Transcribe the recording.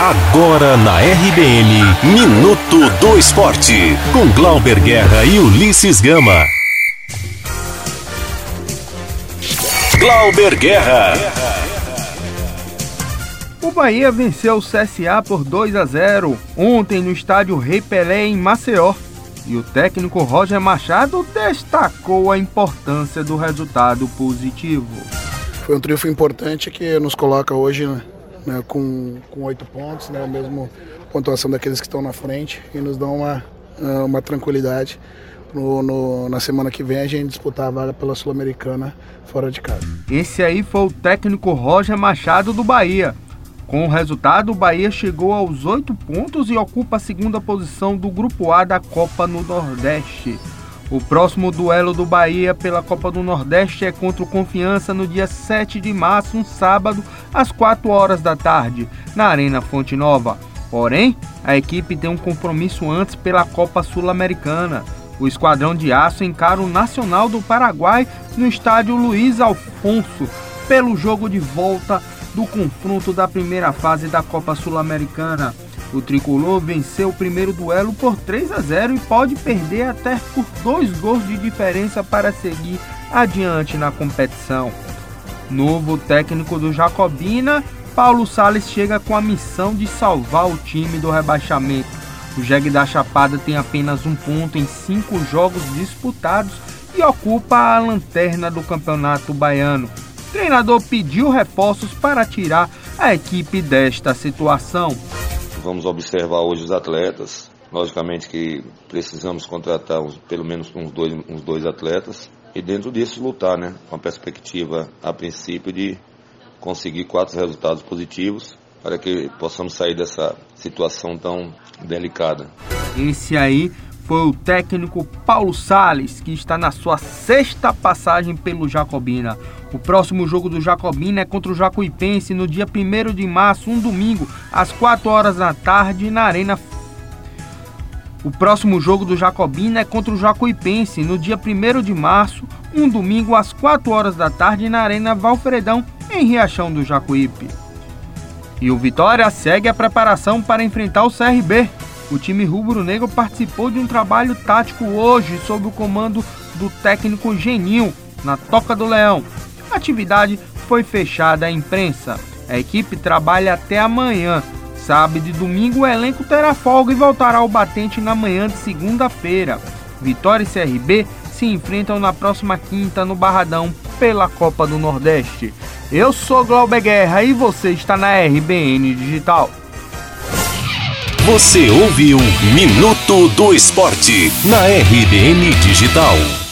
Agora na RBN, Minuto do Esporte, com Glauber Guerra e Ulisses Gama. Glauber Guerra. O Bahia venceu o CSA por 2 a 0 ontem no estádio Rei Pelé em Maceió. E o técnico Roger Machado destacou a importância do resultado positivo. Foi um triunfo importante que nos coloca hoje né, com, oito pontos, né, a mesma pontuação daqueles que estão na frente e nos dá uma, ah, uma tranquilidade. No, no, na semana que vem a gente disputar a vaga pela Sul-Americana fora de casa. Esse aí foi o técnico Roger Machado do Bahia. Com o resultado, o Bahia chegou aos oito pontos e ocupa a segunda posição do Grupo A da Copa no Nordeste. O próximo duelo do Bahia pela Copa do Nordeste é contra o Confiança no dia 7 de março, um sábado, às 4 horas da tarde, na Arena Fonte Nova. Porém, a equipe tem um compromisso antes pela Copa Sul-Americana. O Esquadrão de Aço encara o Nacional do Paraguai no estádio Luiz Alfonso pelo jogo de volta do confronto da primeira fase da Copa Sul-Americana. O tricolor venceu o primeiro duelo por 3 a 0 e pode perder até por dois gols de diferença para seguir adiante na competição. Novo técnico do Jacobina, Paulo Sales chega com a missão de salvar o time do rebaixamento. O Jeg da Chapada tem apenas um ponto em cinco jogos disputados e ocupa a lanterna do campeonato baiano. O treinador pediu reforços para tirar a equipe desta situação. Vamos observar hoje os atletas. Logicamente que precisamos contratar uns, pelo menos uns dois, uns dois atletas e dentro disso lutar, né? Com a perspectiva, a princípio, de conseguir quatro resultados positivos para que possamos sair dessa situação tão delicada. Esse aí foi o técnico Paulo Sales, que está na sua sexta passagem pelo Jacobina. O próximo jogo do Jacobina é contra o Jacuipense no dia 1 de março, um domingo, às 4 horas da tarde, na Arena. O próximo jogo do Jacobina é contra o Jacuipense no dia 1 de março, um domingo, às 4 horas da tarde, na Arena Valfredão, em Riachão do Jacuípe. E o Vitória segue a preparação para enfrentar o CRB. O time rubro-negro participou de um trabalho tático hoje sob o comando do técnico Genil, na Toca do Leão. A atividade foi fechada à imprensa. A equipe trabalha até amanhã. Sábado e domingo o elenco terá folga e voltará ao batente na manhã de segunda-feira. Vitória e CRB se enfrentam na próxima quinta no Barradão pela Copa do Nordeste. Eu sou Glauber Guerra e você está na RBN Digital. Você ouviu Minuto do Esporte na RBN Digital.